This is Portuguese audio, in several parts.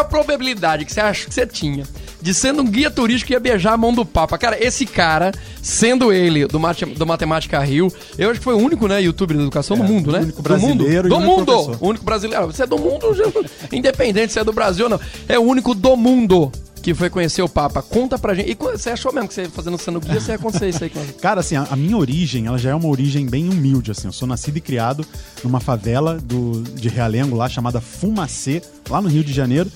a probabilidade que você acha que você tinha de sendo um guia turístico ia beijar a mão do Papa? Cara, esse cara, sendo ele do, Mate, do Matemática Rio, eu acho que foi o único, né, youtuber da educação do mundo, né? É, único do mundo. brasileiro Do mundo. O único brasileiro. Você é do mundo, independente se é do Brasil ou não. É o único do mundo que foi conhecer o Papa. Conta pra gente. E você achou mesmo que você fazendo sendo guia, você ia acontecer isso aí Cara, assim, a, a minha origem, ela já é uma origem bem humilde, assim. Eu sou nascido e criado numa favela do, de Realengo lá, chamada Fumacê, lá no Rio de Janeiro.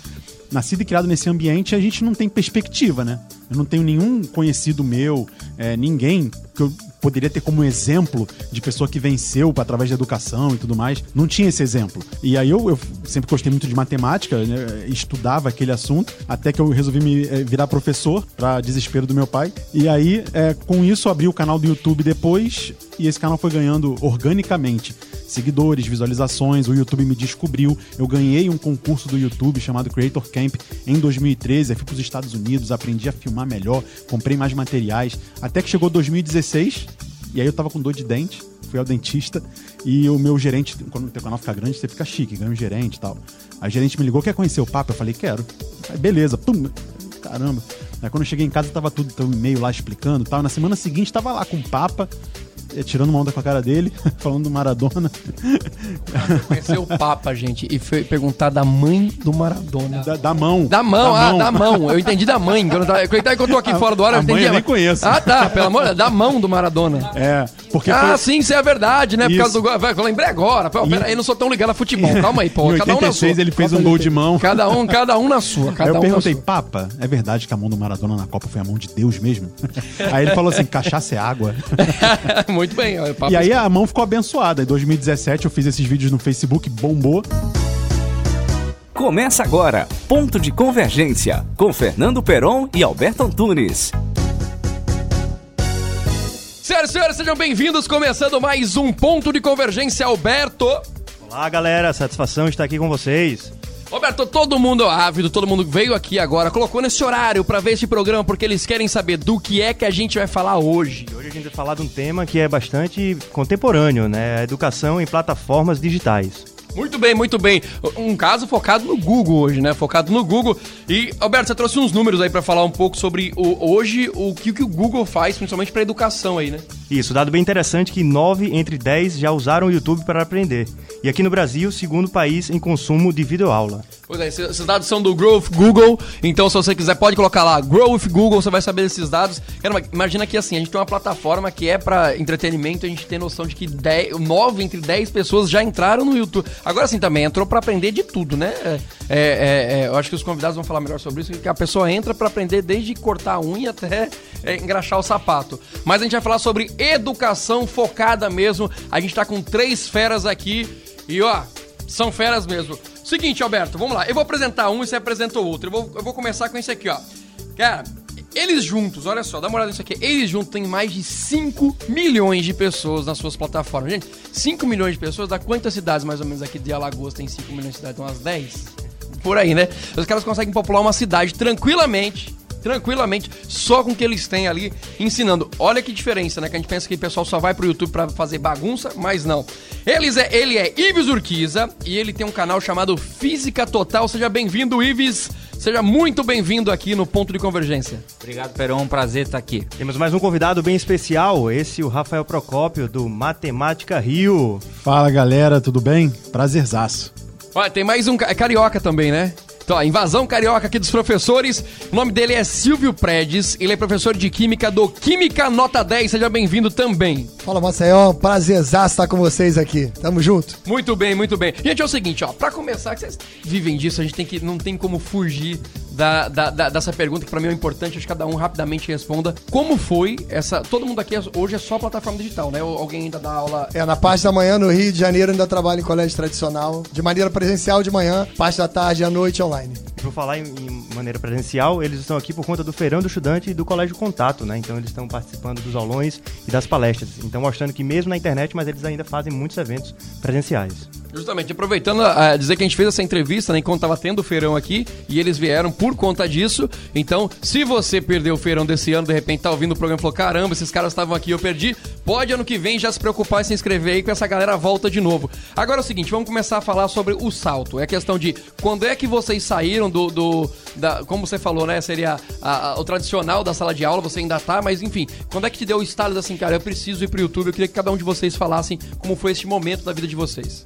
Nascido e criado nesse ambiente, a gente não tem perspectiva, né? Eu não tenho nenhum conhecido meu, é, ninguém que eu poderia ter como exemplo de pessoa que venceu através da educação e tudo mais. Não tinha esse exemplo. E aí eu, eu sempre gostei muito de matemática, né? estudava aquele assunto, até que eu resolvi me eh, virar professor, para desespero do meu pai. E aí, eh, com isso, abri o canal do YouTube depois, e esse canal foi ganhando organicamente seguidores, visualizações, o YouTube me descobriu. Eu ganhei um concurso do YouTube chamado Creator Camp em 2013. Aí fui para os Estados Unidos, aprendi a filmar melhor, comprei mais materiais. Até que chegou 2016, e aí eu tava com dor de dente, fui ao dentista, e o meu gerente, quando o teu canal fica grande, você fica chique, ganha um gerente e tal. O gerente me ligou, quer conhecer o Papa? Eu falei, quero. Aí beleza, pum, caramba. Aí quando eu cheguei em casa, tava tudo, teu e-mail lá explicando tal. Na semana seguinte, tava lá com o Papa, tirando uma onda com a cara dele, falando do Maradona. Conhecer o Papa, gente, e foi perguntar da mãe do Maradona. Da, da mão. Da mão, ah, da mão. Eu entendi da mãe. Quando eu, tava, quando eu tô aqui A- fora do ar, a eu entendi. mãe eu nem conheço. Ah, tá, pelo amor da mão do Maradona. É, porque ah, foi... sim, isso é verdade, né? Por Isso. causa do gol. Vai, Eu lembrei agora. Pô, pera aí, eu não sou tão ligado a futebol. Calma aí, pô. em Cada um na sua. 86 ele fez um gol aí. de mão. Cada um, cada um na sua. Aí Cada eu um perguntei. Papa, é verdade que a mão do Maradona na Copa foi a mão de Deus mesmo? aí ele falou assim, cachaça é água. Muito bem. olha, E aí a mão ficou abençoada. Em 2017 eu fiz esses vídeos no Facebook, bombou. Começa agora, Ponto de Convergência, com Fernando Peron e Alberto Antunes. Senhoras e senhores, sejam bem-vindos. Começando mais um Ponto de Convergência, Alberto. Olá, galera. Satisfação estar aqui com vocês. Roberto, todo mundo ávido, todo mundo veio aqui agora, colocou nesse horário pra ver esse programa porque eles querem saber do que é que a gente vai falar hoje. Hoje a gente vai falar de um tema que é bastante contemporâneo, né? Educação em plataformas digitais. Muito bem, muito bem. Um caso focado no Google hoje, né? Focado no Google. E, Alberto, você trouxe uns números aí pra falar um pouco sobre o, hoje o que, que o Google faz, principalmente pra educação aí, né? Isso, dado bem interessante que 9 entre 10 já usaram o YouTube para aprender. E aqui no Brasil, segundo país em consumo de videoaula. Pois é, esses dados são do Growth Google, então se você quiser pode colocar lá Growth Google, você vai saber desses dados. Cara, imagina que assim, a gente tem uma plataforma que é pra entretenimento, a gente tem noção de que 10, 9 entre 10 pessoas já entraram no YouTube. Agora sim também, entrou pra aprender de tudo, né? É, é, é, eu acho que os convidados vão falar melhor sobre isso, que a pessoa entra pra aprender desde cortar a unha até é, engraxar o sapato. Mas a gente vai falar sobre educação focada mesmo. A gente tá com três feras aqui e ó, são feras mesmo. Seguinte, Alberto, vamos lá. Eu vou apresentar um e você apresenta o outro. Eu vou, eu vou começar com esse aqui, ó. Cara, eles juntos, olha só, dá uma olhada nisso aqui. Eles juntos têm mais de 5 milhões de pessoas nas suas plataformas. Gente, 5 milhões de pessoas, dá quantas cidades mais ou menos aqui de Alagoas tem 5 milhões de cidades? Umas 10? Por aí, né? Os caras conseguem popular uma cidade tranquilamente tranquilamente, só com o que eles têm ali ensinando. Olha que diferença, né? Que a gente pensa que o pessoal só vai pro YouTube pra fazer bagunça, mas não. Eles é, ele é Ives Urquiza e ele tem um canal chamado Física Total. Seja bem-vindo, Ives. Seja muito bem-vindo aqui no Ponto de Convergência. Obrigado, Peron. Um prazer estar aqui. Temos mais um convidado bem especial, esse o Rafael Procópio, do Matemática Rio. Fala galera, tudo bem? Prazerzaço. Olha, tem mais um é carioca também, né? Então, ó, invasão carioca aqui dos professores. O nome dele é Silvio Predes. Ele é professor de Química do Química Nota 10. Seja bem-vindo também. Fala, Maceió, um prazerzaço estar com vocês aqui. Tamo junto. Muito bem, muito bem. Gente, é o seguinte, ó, pra começar, que vocês vivem disso, a gente tem que, não tem como fugir da, da- da- dessa pergunta, que pra mim é importante, acho que cada um rapidamente responda. Como foi essa. Todo mundo aqui é- hoje é só plataforma digital, né? Ou alguém ainda dá aula. É, na parte da manhã no Rio de Janeiro ainda trabalho em colégio tradicional, de maneira presencial de manhã, parte da tarde e à noite online. Por falar em, em maneira presencial, eles estão aqui por conta do Feirão do Estudante e do Colégio Contato, né? Então eles estão participando dos aulões e das palestras. Então mostrando que mesmo na internet, mas eles ainda fazem muitos eventos presenciais. Justamente, aproveitando a dizer que a gente fez essa entrevista, né, enquanto tava tendo o feirão aqui, e eles vieram por conta disso. Então, se você perdeu o feirão desse ano, de repente tá ouvindo o programa e falou: caramba, esses caras estavam aqui, eu perdi. Pode ano que vem já se preocupar e se inscrever aí que essa galera volta de novo. Agora é o seguinte, vamos começar a falar sobre o salto. É questão de quando é que vocês saíram do. do da, como você falou, né? Seria a- a- o tradicional da sala de aula, você ainda tá, mas enfim, quando é que te deu o estalo assim, cara, eu preciso ir pro YouTube? Eu queria que cada um de vocês falassem como foi este momento da vida de vocês.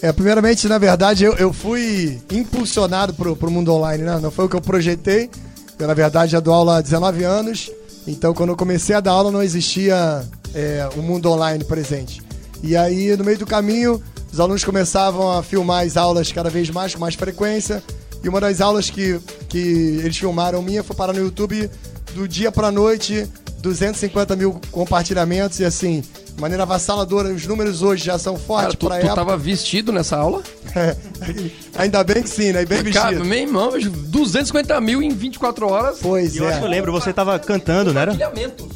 É, primeiramente, na verdade, eu, eu fui impulsionado pro, pro mundo online, né? Não foi o que eu projetei. Eu, na verdade, já dou aula há 19 anos. Então, quando eu comecei a dar aula, não existia é, o mundo online presente. E aí, no meio do caminho, os alunos começavam a filmar as aulas cada vez mais, com mais frequência. E uma das aulas que, que eles filmaram minha foi parar no YouTube do dia pra noite, 250 mil compartilhamentos. E assim, de maneira avassaladora, os números hoje já são fortes tu, pra tu época. tava vestido nessa aula? É, ainda bem que sim, né? Bem Cara, vestido. meu irmão, 250 mil em 24 horas. Pois E eu acho que eu é. lembro, você tava cantando, né? Compartilhamentos.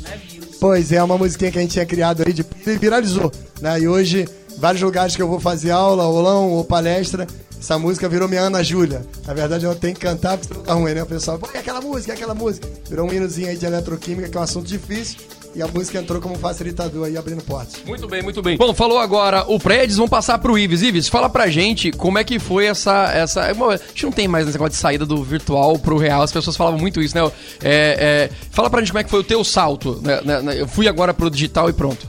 Pois é, uma musiquinha que a gente tinha criado aí de e viralizou, né? E hoje, vários lugares que eu vou fazer aula, aulão ou palestra, essa música virou minha Ana Júlia. Na verdade, eu tenho que cantar porque tá ruim, né? O pessoal, pô, e aquela música, e aquela música. Virou um hinozinho aí de eletroquímica, que é um assunto difícil. E a música entrou como facilitador aí, abrindo portas. Muito bem, muito bem. Bom, falou agora o Prédios, vamos passar pro Ives. Ives, fala pra gente como é que foi essa. essa bom, a gente não tem mais esse negócio de saída do virtual pro real, as pessoas falavam muito isso, né? É, é, fala pra gente como é que foi o teu salto. né, né, né? Eu fui agora pro digital e pronto.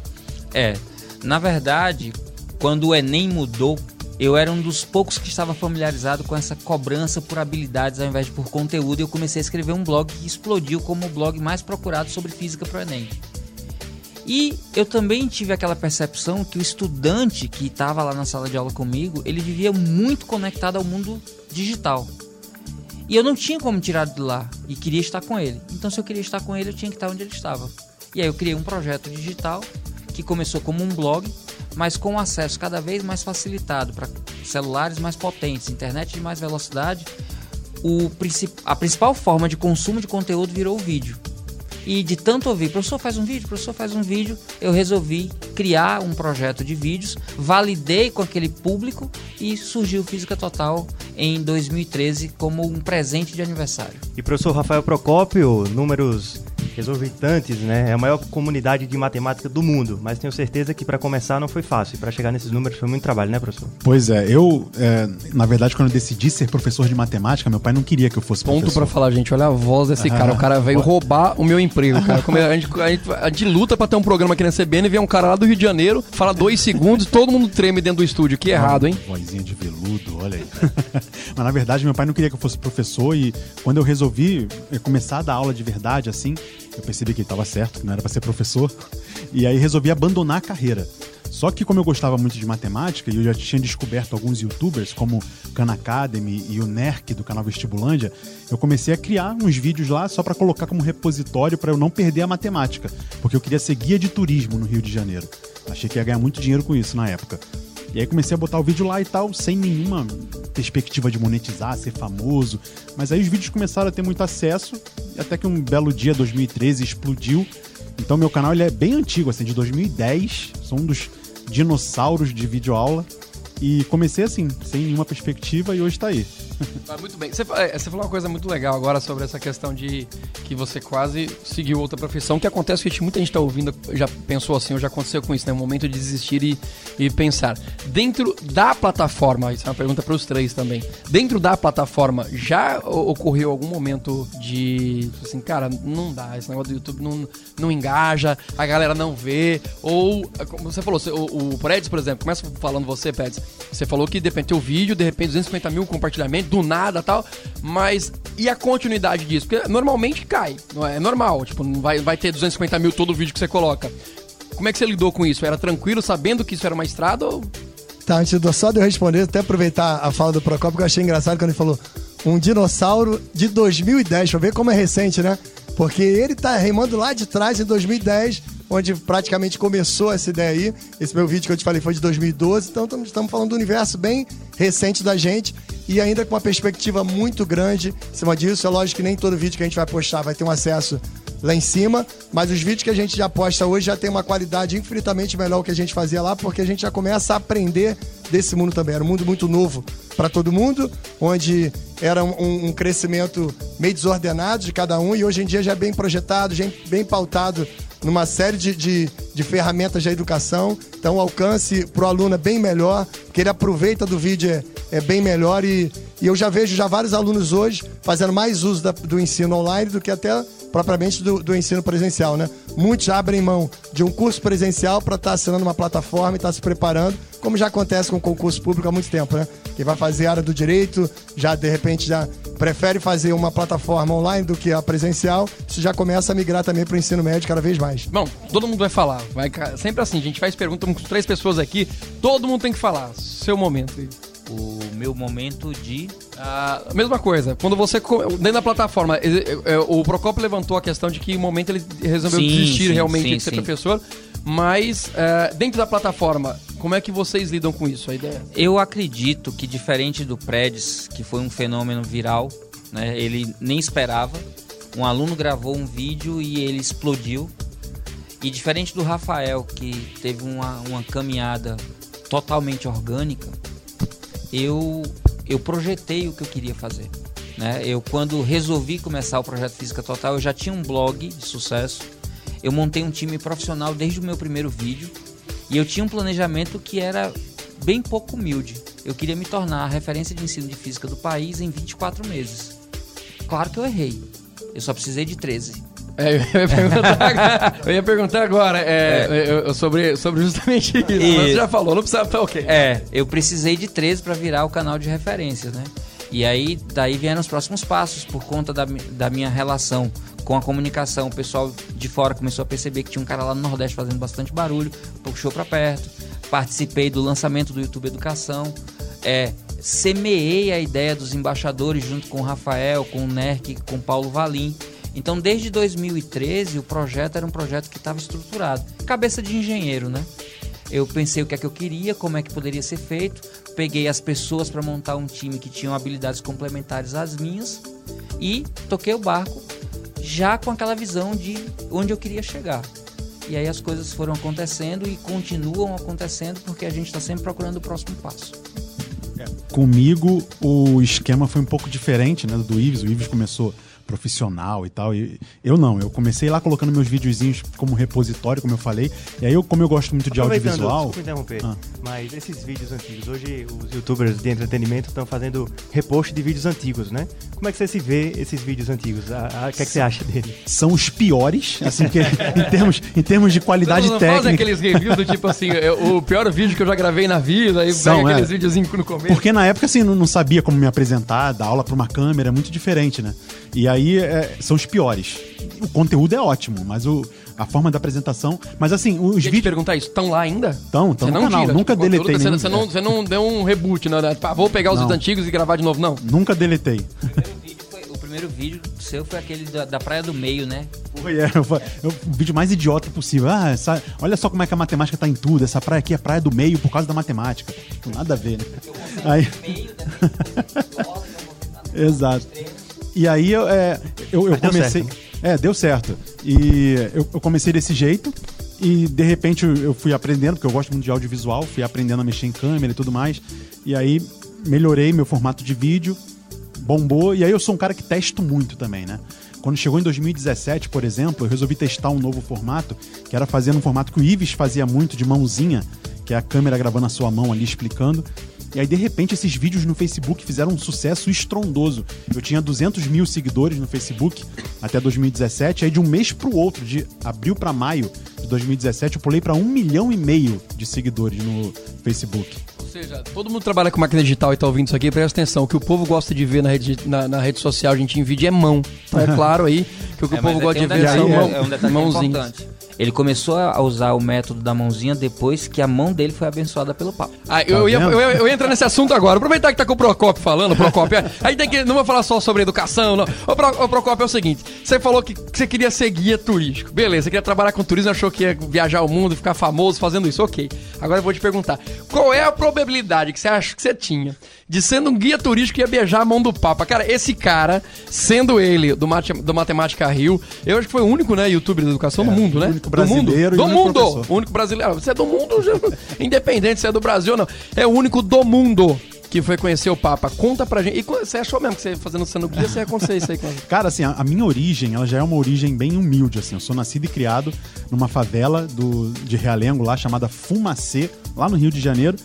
É, na verdade, quando o Enem mudou, eu era um dos poucos que estava familiarizado com essa cobrança por habilidades ao invés de por conteúdo. E eu comecei a escrever um blog que explodiu como o blog mais procurado sobre física para o Enem. E eu também tive aquela percepção que o estudante que estava lá na sala de aula comigo, ele vivia muito conectado ao mundo digital. E eu não tinha como tirar de lá e queria estar com ele. Então, se eu queria estar com ele, eu tinha que estar onde ele estava. E aí eu criei um projeto digital que começou como um blog, mas com acesso cada vez mais facilitado para celulares mais potentes, internet de mais velocidade. O princip- a principal forma de consumo de conteúdo virou o vídeo. E de tanto ouvir, professor faz um vídeo, professor faz um vídeo, eu resolvi criar um projeto de vídeos, validei com aquele público e surgiu Física Total em 2013 como um presente de aniversário. E professor Rafael Procópio, números exorbitantes, né? É a maior comunidade de matemática do mundo, mas tenho certeza que para começar não foi fácil. Para chegar nesses números foi muito trabalho, né, professor? Pois é, eu, é, na verdade, quando eu decidi ser professor de matemática, meu pai não queria que eu fosse Ponto professor. pra falar, gente. Olha a voz desse cara. O cara veio roubar o meu emprego, cara. Como a, gente, a, gente, a gente luta pra ter um programa aqui na CBN e vem um cara lá do Rio de Janeiro, fala dois segundos, todo mundo treme dentro do estúdio. Que errado, hein? Vozinha de veludo, olha aí. Mas na verdade, meu pai não queria que eu fosse professor e quando eu resolvi eh, começar a dar aula de verdade, assim, eu percebi que ele estava certo, que não era para ser professor. E aí resolvi abandonar a carreira. Só que como eu gostava muito de matemática e eu já tinha descoberto alguns youtubers como Khan Academy e o Nerk do canal Vestibulândia, eu comecei a criar uns vídeos lá só para colocar como repositório para eu não perder a matemática, porque eu queria ser guia de turismo no Rio de Janeiro. Achei que ia ganhar muito dinheiro com isso na época. E aí comecei a botar o vídeo lá e tal, sem nenhuma perspectiva de monetizar, ser famoso. Mas aí os vídeos começaram a ter muito acesso, até que um belo dia, 2013, explodiu. Então meu canal ele é bem antigo, assim, de 2010. Sou um dos dinossauros de videoaula. E comecei assim, sem nenhuma perspectiva, e hoje tá aí. Ah, muito bem. É, você falou uma coisa muito legal agora sobre essa questão de que você quase seguiu outra profissão, que acontece que muita gente está ouvindo, já pensou assim, ou já aconteceu com isso, né? O momento de desistir e, e pensar. Dentro da plataforma, isso é uma pergunta para os três também. Dentro da plataforma, já ocorreu algum momento de, assim, cara, não dá, esse negócio do YouTube não, não engaja, a galera não vê, ou, como você falou, o, o por exemplo, começa falando você, Pedes, você falou que depende do teu vídeo, de repente 250 mil compartilhamentos, do nada tal, mas e a continuidade disso? Porque normalmente cai, não é? É normal, tipo, não vai, vai ter 250 mil todo vídeo que você coloca. Como é que você lidou com isso? Era tranquilo, sabendo que isso era uma estrada ou... Tá, antes do- só de eu responder, até aproveitar a fala do Procopio, que eu achei engraçado quando ele falou um dinossauro de 2010, pra ver como é recente, né? Porque ele tá remando lá de trás, em 2010, onde praticamente começou essa ideia aí. Esse meu vídeo que eu te falei foi de 2012, então estamos- falando do universo bem recente da gente e ainda com uma perspectiva muito grande em cima disso. É lógico que nem todo vídeo que a gente vai postar vai ter um acesso lá em cima, mas os vídeos que a gente já posta hoje já tem uma qualidade infinitamente melhor que a gente fazia lá, porque a gente já começa a aprender desse mundo também. Era um mundo muito novo para todo mundo, onde era um, um, crescimento meio desordenado de cada um, e hoje em dia já é bem projetado, é bem pautado numa série de, de, de ferramentas da educação. Então o alcance para o aluno é bem melhor, porque ele aproveita do vídeo é, é bem melhor e, e eu já vejo já vários alunos hoje fazendo mais uso da, do ensino online do que até propriamente do, do, ensino presencial, né? Muitos abrem mão de um curso presencial para estar tá assinando uma plataforma e estar tá se preparando, como já acontece com o concurso público há muito tempo, né? Quem vai fazer a área do direito, já de repente já prefere fazer uma plataforma online do que a presencial, isso já começa a migrar também para o ensino médio cada vez mais. Bom, todo mundo vai falar, vai sempre assim, a gente faz pergunta com três pessoas aqui, todo mundo tem que falar, seu momento o meu momento de. Ah, mesma coisa, quando você. Dentro da plataforma, o Procopio levantou a questão de que momento ele resolveu sim, desistir sim, realmente sim, de ser professor. Mas uh, dentro da plataforma, como é que vocês lidam com isso? A ideia? Eu acredito que diferente do Predis, que foi um fenômeno viral, né, ele nem esperava. Um aluno gravou um vídeo e ele explodiu. E diferente do Rafael, que teve uma, uma caminhada totalmente orgânica, eu, eu projetei o que eu queria fazer. Né? Eu, quando resolvi começar o projeto Física Total, eu já tinha um blog de sucesso. Eu montei um time profissional desde o meu primeiro vídeo. E eu tinha um planejamento que era bem pouco humilde. Eu queria me tornar a referência de ensino de física do país em 24 meses. Claro que eu errei. Eu só precisei de 13. É, eu, ia perguntar, eu ia perguntar agora é, é. sobre, sobre justamente isso. Mas você já falou, não precisava estar ok. É, eu precisei de 13 para virar o canal de referências, né? E aí, daí vieram os próximos passos, por conta da, da minha relação com a comunicação. O pessoal de fora começou a perceber que tinha um cara lá no Nordeste fazendo bastante barulho, puxou para perto. Participei do lançamento do YouTube Educação. É, semeei a ideia dos embaixadores junto com o Rafael, com o Nerk, com o Paulo Valim então, desde 2013, o projeto era um projeto que estava estruturado. Cabeça de engenheiro, né? Eu pensei o que é que eu queria, como é que poderia ser feito, peguei as pessoas para montar um time que tinham habilidades complementares às minhas e toquei o barco já com aquela visão de onde eu queria chegar. E aí as coisas foram acontecendo e continuam acontecendo porque a gente está sempre procurando o próximo passo. É, comigo o esquema foi um pouco diferente né, do Ives. O Ives começou profissional e tal. E eu não, eu comecei lá colocando meus videozinhos como repositório, como eu falei. E aí, eu, como eu gosto muito de audiovisual. Desculpa interromper, ah. mas esses vídeos antigos, hoje os youtubers de entretenimento estão fazendo repost de vídeos antigos, né? Como é que você se vê esses vídeos antigos? O que é que você acha dele? São os piores, assim, que, em, termos, em termos de qualidade não, não técnica. Fazem aqueles reviews do tipo assim, o pior vídeo que eu já gravei na vida, e São, aqueles é. videozinhos no começo. Porque na época, assim, não, não sabia como me apresentar, dar aula para uma câmera, é muito diferente, né? E aí é, são os piores. O conteúdo é ótimo, mas o, a forma da apresentação. Mas assim, os vídeos. perguntar isso, estão lá ainda? Estão, estão no canal. Tira, Nunca tipo, deletei. Você, você, não, você não deu um reboot, né? vou pegar os vídeos antigos e gravar de novo, não? Nunca deletei. O primeiro vídeo, foi, o primeiro vídeo seu foi aquele da, da Praia do Meio, né? Foi, é, foi, é o vídeo mais idiota possível. Ah, essa, olha só como é que a matemática tá em tudo. Essa praia aqui é praia do meio por causa da matemática. Nada a ver, né? Aí... Meio, Exato. E aí eu, é, eu, eu comecei. Deu é, deu certo. E eu, eu, comecei desse jeito. E de repente eu fui aprendendo, porque eu gosto muito de audiovisual, fui aprendendo a mexer em câmera e tudo mais. E aí melhorei meu formato de vídeo, bombou. E aí eu sou um cara que testo muito também, né? Quando chegou em 2017, por exemplo, eu resolvi testar um novo formato, que era fazer um formato que o Ives fazia muito de mãozinha, que é a câmera gravando a sua mão ali explicando. E aí, de repente, esses vídeos no Facebook fizeram um sucesso estrondoso. Eu tinha 200 mil seguidores no Facebook até 2017. Aí, de um mês pro outro, de abril para maio de 2017, eu pulei para um milhão e meio de seguidores no Facebook. Ou seja, todo mundo trabalha com máquina digital e tá ouvindo isso aqui, presta atenção. O que o povo gosta de ver na rede, na, na rede social, a gente, em vídeo é mão. Então, é claro aí que o que é, o povo gosta de ver são é, é um detalhe importante Ele começou a usar o método da mãozinha depois que a mão dele foi abençoada pelo Papa. Ah, eu, ia, vendo? eu, ia, eu ia entrar nesse assunto agora. Aproveitar que tá com o Procopio falando, Procopio. é, Aí tem que. Não vou falar só sobre educação, não. Ô, Pro, ô Procopio, é o seguinte: você falou que, que você queria ser guia turístico. Beleza, você queria trabalhar com turismo, achou que ia viajar o mundo, ficar famoso fazendo isso. Ok. Agora eu vou te perguntar: qual é a probabilidade que você acha que você tinha de sendo um guia turístico ia beijar a mão do Papa? Cara, esse cara, sendo ele do, Mate, do Matemática Rio, eu acho que foi o único, né, youtuber de educação do mundo, né? É, único do mundo. brasileiro e Do mundo. professor. O único brasileiro. Você é do mundo, independente se é do Brasil ou não. É o único do mundo que foi conhecer o Papa. Conta pra gente. E você achou mesmo que você fazendo sendo guia, você ia acontecer isso aí com Cara, assim, a, a minha origem, ela já é uma origem bem humilde, assim. Eu sou nascido e criado numa favela do, de Realengo lá, chamada Fumacê, lá no Rio de Janeiro.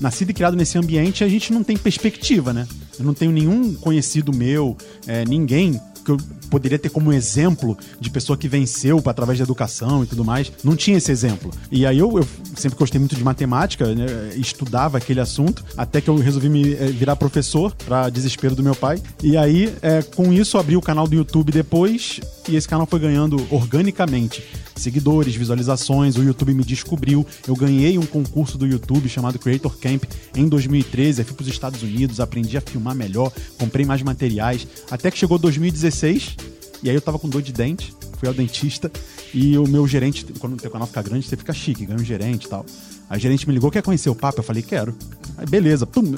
Nascido e criado nesse ambiente, a gente não tem perspectiva, né? Eu não tenho nenhum conhecido meu, é, ninguém que eu poderia ter como exemplo de pessoa que venceu através da educação e tudo mais. Não tinha esse exemplo. E aí eu, eu sempre gostei muito de matemática, né? estudava aquele assunto, até que eu resolvi me eh, virar professor, para desespero do meu pai. E aí, eh, com isso, eu abri o canal do YouTube depois, e esse canal foi ganhando organicamente seguidores, visualizações, o YouTube me descobriu. Eu ganhei um concurso do YouTube chamado Creator Camp em 2013. Aí fui para os Estados Unidos, aprendi a filmar melhor, comprei mais materiais. Até que chegou 2016, e aí eu tava com dor de dente, fui ao dentista, e o meu gerente, quando o teu canal fica grande, você fica chique, ganha um gerente e tal. O gerente me ligou, quer conhecer o Papa? Eu falei, quero. Aí beleza, pum,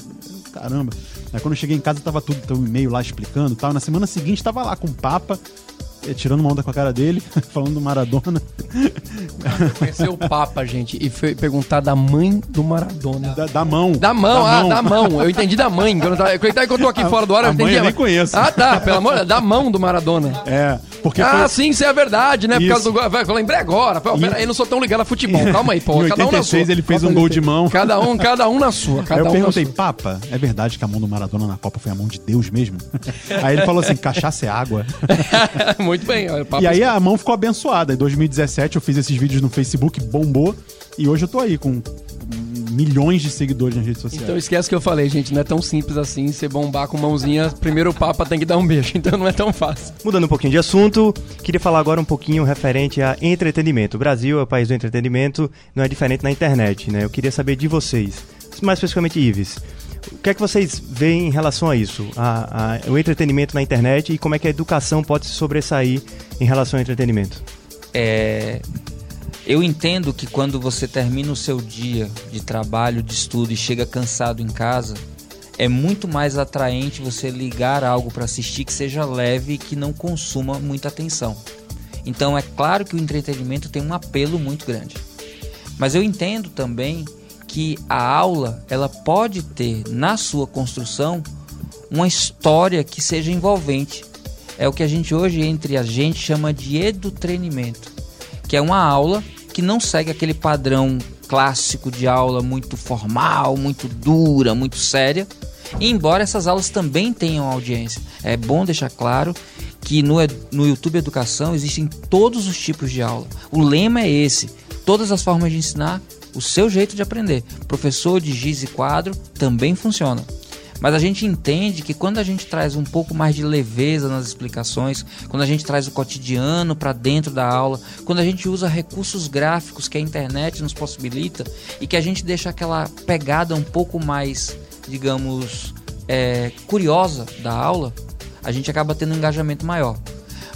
caramba. Aí quando eu cheguei em casa, tava tudo, teu e-mail lá explicando e tal. Na semana seguinte, tava lá com o Papa, tirando uma onda com a cara dele, falando do Maradona. Conhecer o Papa, gente, e foi perguntar da mãe do Maradona. Da, da mão. Da mão, ah, da mão. Eu entendi da mãe. Quando eu, tava, eu tô aqui fora do ar, eu a mãe entendi. eu nem conheço. Ah, tá, pelo amor da mão do Maradona. É, porque Ah, foi- sim, isso é verdade, né? Por Isso. causa do Eu lembrei agora. Pô, pera aí, não sou tão ligado a futebol. Calma aí, pô. em Cada um na sua. 86 ele fez um gol de mão. Cada um, cada um na sua. Cada eu um perguntei. Papa, é verdade que a mão do Maradona na Copa foi a mão de Deus mesmo? aí ele falou assim, cachaça é água. Muito bem. e aí a mão ficou abençoada. Em 2017 eu fiz esses vídeos no Facebook, bombou. E hoje eu tô aí com milhões de seguidores nas redes sociais. Então esquece que eu falei, gente. Não é tão simples assim. Você bombar com mãozinha, primeiro o Papa tem que dar um beijo. Então não é tão fácil. Mudando um pouquinho de assunto, queria falar agora um pouquinho referente a entretenimento. O Brasil é o país do entretenimento, não é diferente na internet, né? Eu queria saber de vocês, mais especificamente Ives. O que é que vocês veem em relação a isso? A, a- o entretenimento na internet e como é que a educação pode se sobressair em relação ao entretenimento? É, eu entendo que quando você termina o seu dia de trabalho, de estudo e chega cansado em casa, é muito mais atraente você ligar algo para assistir que seja leve e que não consuma muita atenção. Então é claro que o entretenimento tem um apelo muito grande. Mas eu entendo também que a aula ela pode ter na sua construção uma história que seja envolvente. É o que a gente hoje entre a gente chama de edutreinamento, que é uma aula que não segue aquele padrão clássico de aula muito formal, muito dura, muito séria. Embora essas aulas também tenham audiência, é bom deixar claro que no, no YouTube Educação existem todos os tipos de aula. O lema é esse: todas as formas de ensinar, o seu jeito de aprender. Professor de giz e quadro também funciona. Mas a gente entende que quando a gente traz um pouco mais de leveza nas explicações, quando a gente traz o cotidiano para dentro da aula, quando a gente usa recursos gráficos que a internet nos possibilita e que a gente deixa aquela pegada um pouco mais, digamos, é, curiosa da aula, a gente acaba tendo um engajamento maior.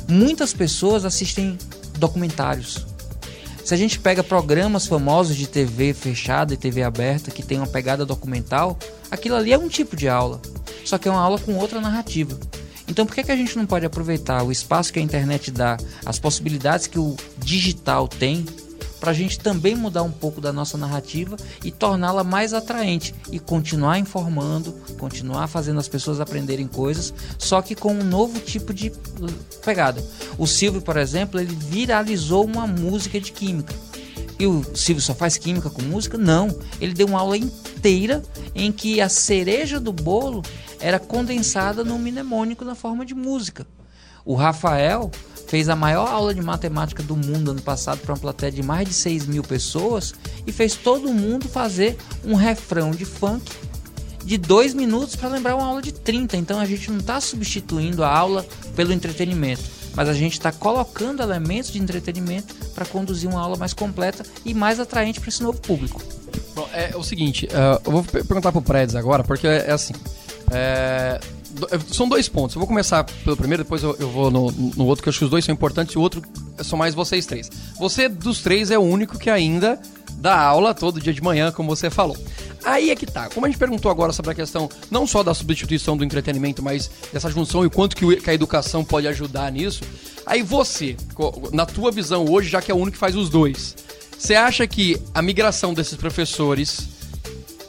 Muitas pessoas assistem documentários. Se a gente pega programas famosos de TV fechada e TV aberta que tem uma pegada documental, aquilo ali é um tipo de aula, só que é uma aula com outra narrativa. Então por que, que a gente não pode aproveitar o espaço que a internet dá, as possibilidades que o digital tem, para a gente também mudar um pouco da nossa narrativa e torná-la mais atraente e continuar informando, continuar fazendo as pessoas aprenderem coisas, só que com um novo tipo de uh, pegada. O Silvio, por exemplo, ele viralizou uma música de química. E o Silvio só faz química com música? Não. Ele deu uma aula inteira em que a cereja do bolo era condensada num mnemônico na forma de música. O Rafael fez a maior aula de matemática do mundo ano passado para uma plateia de mais de 6 mil pessoas e fez todo mundo fazer um refrão de funk de dois minutos para lembrar uma aula de 30. Então a gente não está substituindo a aula pelo entretenimento. mas a gente está colocando elementos de entretenimento para conduzir uma aula mais completa e mais atraente para esse novo público. Bom, é o seguinte, uh, eu vou per- perguntar pro Preds agora, porque é, é assim. é, é, são dois pontos. Eu vou começar pelo primeiro, depois eu, eu vou no, no outro, que eu acho que os dois são importantes, e o outro são mais vocês três. Você, dos três, é o único que ainda dá aula todo dia de manhã, como você falou. Aí é que tá. Como a gente perguntou agora sobre a questão não só da substituição do entretenimento, mas dessa junção e quanto que, que a educação pode ajudar nisso. Aí você, na tua visão hoje, já que é o único que faz os dois, você acha que a migração desses professores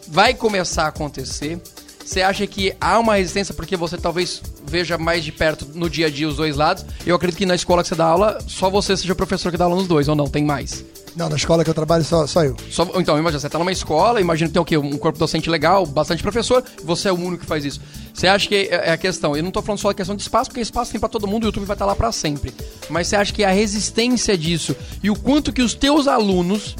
vai começar a acontecer? Você acha que há uma resistência porque você talvez veja mais de perto no dia a dia os dois lados? Eu acredito que na escola que você dá aula, só você seja o professor que dá aula nos dois, ou não? Tem mais? Não, na escola que eu trabalho só, só eu. Só- então, imagina, você tá numa escola, imagina que tem o quê? Um corpo docente legal, bastante professor, você é o único que faz isso. Você acha que é é a questão? Eu não tô falando só da questão de espaço, porque espaço tem pra todo mundo, o YouTube vai estar lá pra sempre. Mas você acha que a resistência disso e o quanto que os teus alunos.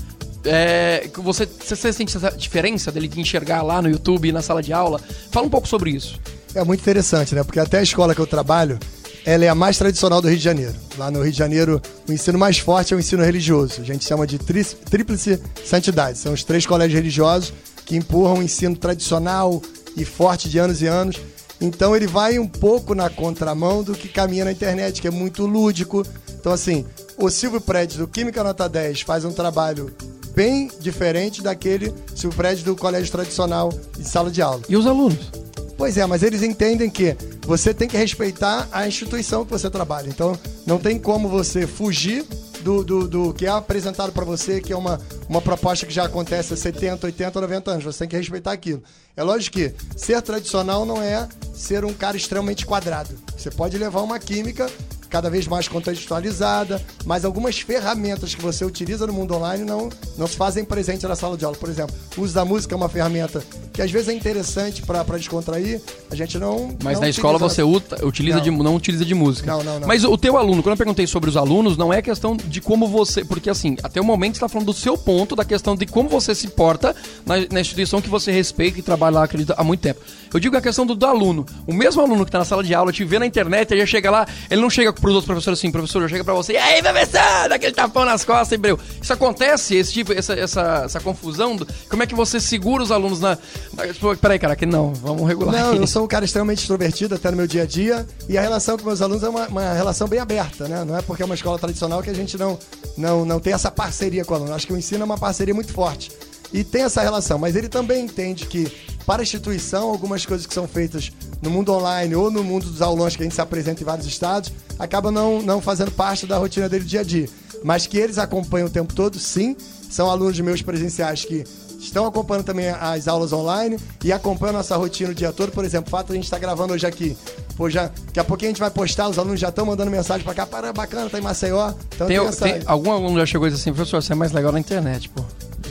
É, você, você sente essa diferença dele te enxergar lá no YouTube, na sala de aula? Fala um pouco sobre isso. É muito interessante, né? Porque até a escola que eu trabalho, ela é a mais tradicional do Rio de Janeiro. Lá no Rio de Janeiro, o ensino mais forte é o ensino religioso. A gente chama de tri- tríplice santidade. São os três colégios religiosos que empurram o ensino tradicional e forte de anos e anos. Então ele vai um pouco na contramão do que caminha na internet, que é muito lúdico. Então, assim, o Silvio Prédio do Química Nota 10 faz um trabalho bem diferente daquele Silvio Prédio do colégio tradicional de sala de aula. E os alunos? Pois é, mas eles entendem que você tem que respeitar a instituição que você trabalha. Então, não tem como você fugir do, do, do que é apresentado para você, que é uma, uma proposta que já acontece há 70, 80, 90 anos. Você tem que respeitar aquilo. É lógico que ser tradicional não é ser um cara extremamente quadrado. Você pode levar uma química cada vez mais contextualizada, mas algumas ferramentas que você utiliza no mundo online não, não se fazem presente na sala de aula. Por exemplo, o uso da música é uma ferramenta que às vezes é interessante para descontrair, a gente não. Mas não na escola você uta- utiliza Não. de, não utiliza de música. Não, não, não. Mas o teu aluno, quando eu perguntei sobre os alunos, não é questão de como você. Porque assim, até o momento você está falando do seu ponto, da questão de como você se porta na, na instituição que você respeita e trabalha lá, acredita, há muito tempo. Eu digo a questão do, do aluno. O mesmo aluno que está na sala de aula, te vê na internet, ele já chega lá, ele não chega pros outros professores assim, professor, chega pra você, e aí, professor, dá aquele tapão nas costas, e breu. Isso acontece, esse tipo, essa, essa, essa confusão? do- como é que você segura os alunos na. na pô, peraí, cara, que não, vamos regular. Não, eu sou um cara extremamente extrovertido até no meu dia a dia e a relação com meus alunos é uma, uma relação bem aberta, né? Não é porque é uma escola tradicional que a gente não, não, não tem essa parceria com o aluno. Acho que o ensino é uma parceria muito forte. E tem essa relação, mas ele também entende que para a instituição, algumas coisas que são feitas no mundo online ou no mundo dos aulões que a gente se apresenta em vários estados, acaba não, não fazendo parte da rotina dele dia a dia. Mas que eles acompanham o tempo todo, sim. São alunos meus presenciais que estão acompanhando também as aulas online e acompanham nossa rotina o dia todo. Por exemplo, o fato de a gente estar gravando hoje aqui. Pô, já, daqui a pouquinho a gente vai postar, os alunos já estão mandando mensagem pra cá, para bacana, tá em Maceió. Então Tem, tem, tem- algum aluno já chegou e disse assim, professor, você é mais legal na internet, pô.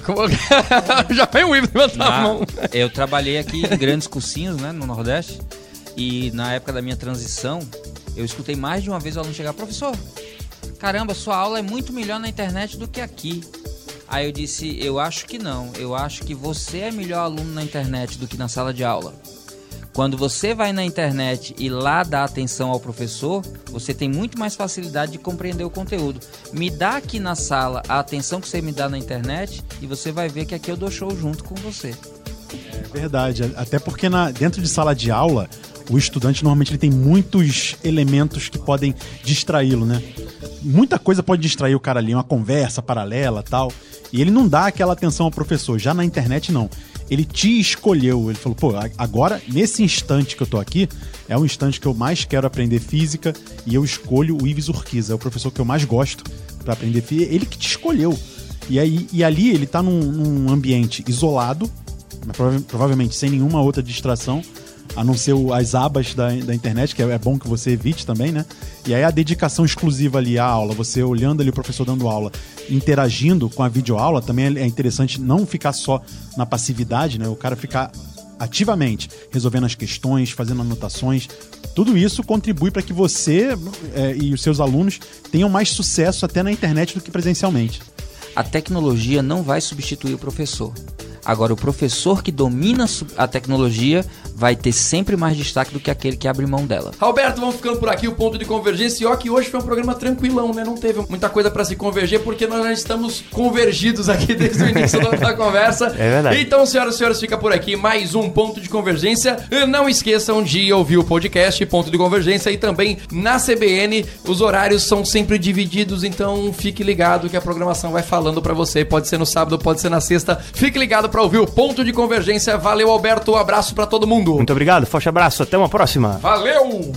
Como- já vem o Ivo levantar a mão. eu trabalhei aqui em grandes cursinhos, né, no Nordeste. E na época da minha transição, eu escutei mais de uma vez o aluno chegar, professor, caramba, sua aula é muito melhor na internet do que aqui. Aí eu disse, eu acho que não. Eu acho que você é melhor aluno na internet do que na sala de aula. Quando você vai na internet e lá dá atenção ao professor, você tem muito mais facilidade de compreender o conteúdo. Me dá aqui na sala a atenção que você me dá na internet e você vai ver que aqui eu dou show junto com você. É verdade, até porque na- dentro de sala de aula, o estudante normalmente ele tem muitos elementos que podem distraí-lo, né? Muita coisa pode distrair o cara ali, uma conversa paralela tal. E ele não dá aquela atenção ao professor. Já na internet, não. Ele te escolheu. Ele falou, pô, agora, nesse instante que eu tô aqui, é o instante que eu mais quero aprender física e eu escolho o Ives Urquiza. É o professor que eu mais gosto para aprender física. Ele que te escolheu. E, aí, e ali ele tá num, num ambiente isolado, prova- provavelmente sem nenhuma outra distração, a não ser as abas da, da internet, que é, é bom que você evite também, né? E aí a dedicação exclusiva ali à aula, você olhando ali o professor dando aula, interagindo com a videoaula, também é é interessante não ficar só na passividade, né? O cara ficar ativamente resolvendo as questões, fazendo anotações. Tudo isso contribui para que você é, e os seus alunos tenham mais sucesso até na internet do que presencialmente. A tecnologia não vai substituir o professor. Agora, o professor que domina a tecnologia vai ter sempre mais destaque do que aquele que abre mão dela. Alberto, vamos ficando por aqui, o ponto de convergência. E ó, que hoje foi um programa tranquilão, né? Não teve muita coisa pra se converger, porque nós já estamos convergidos aqui desde o início da conversa. É verdade. Então, senhoras e senhores, fica por aqui mais um ponto de convergência. E Não esqueçam de ouvir o podcast Ponto de Convergência e também na CBN. Os horários são sempre divididos, então fique ligado que a programação vai falando pra você. Pode ser no sábado, pode ser na sexta. Fique ligado pra ouvir o ponto de convergência. Valeu, Alberto. Um abraço pra todo mundo. Muito obrigado, forte abraço, até uma próxima. Valeu!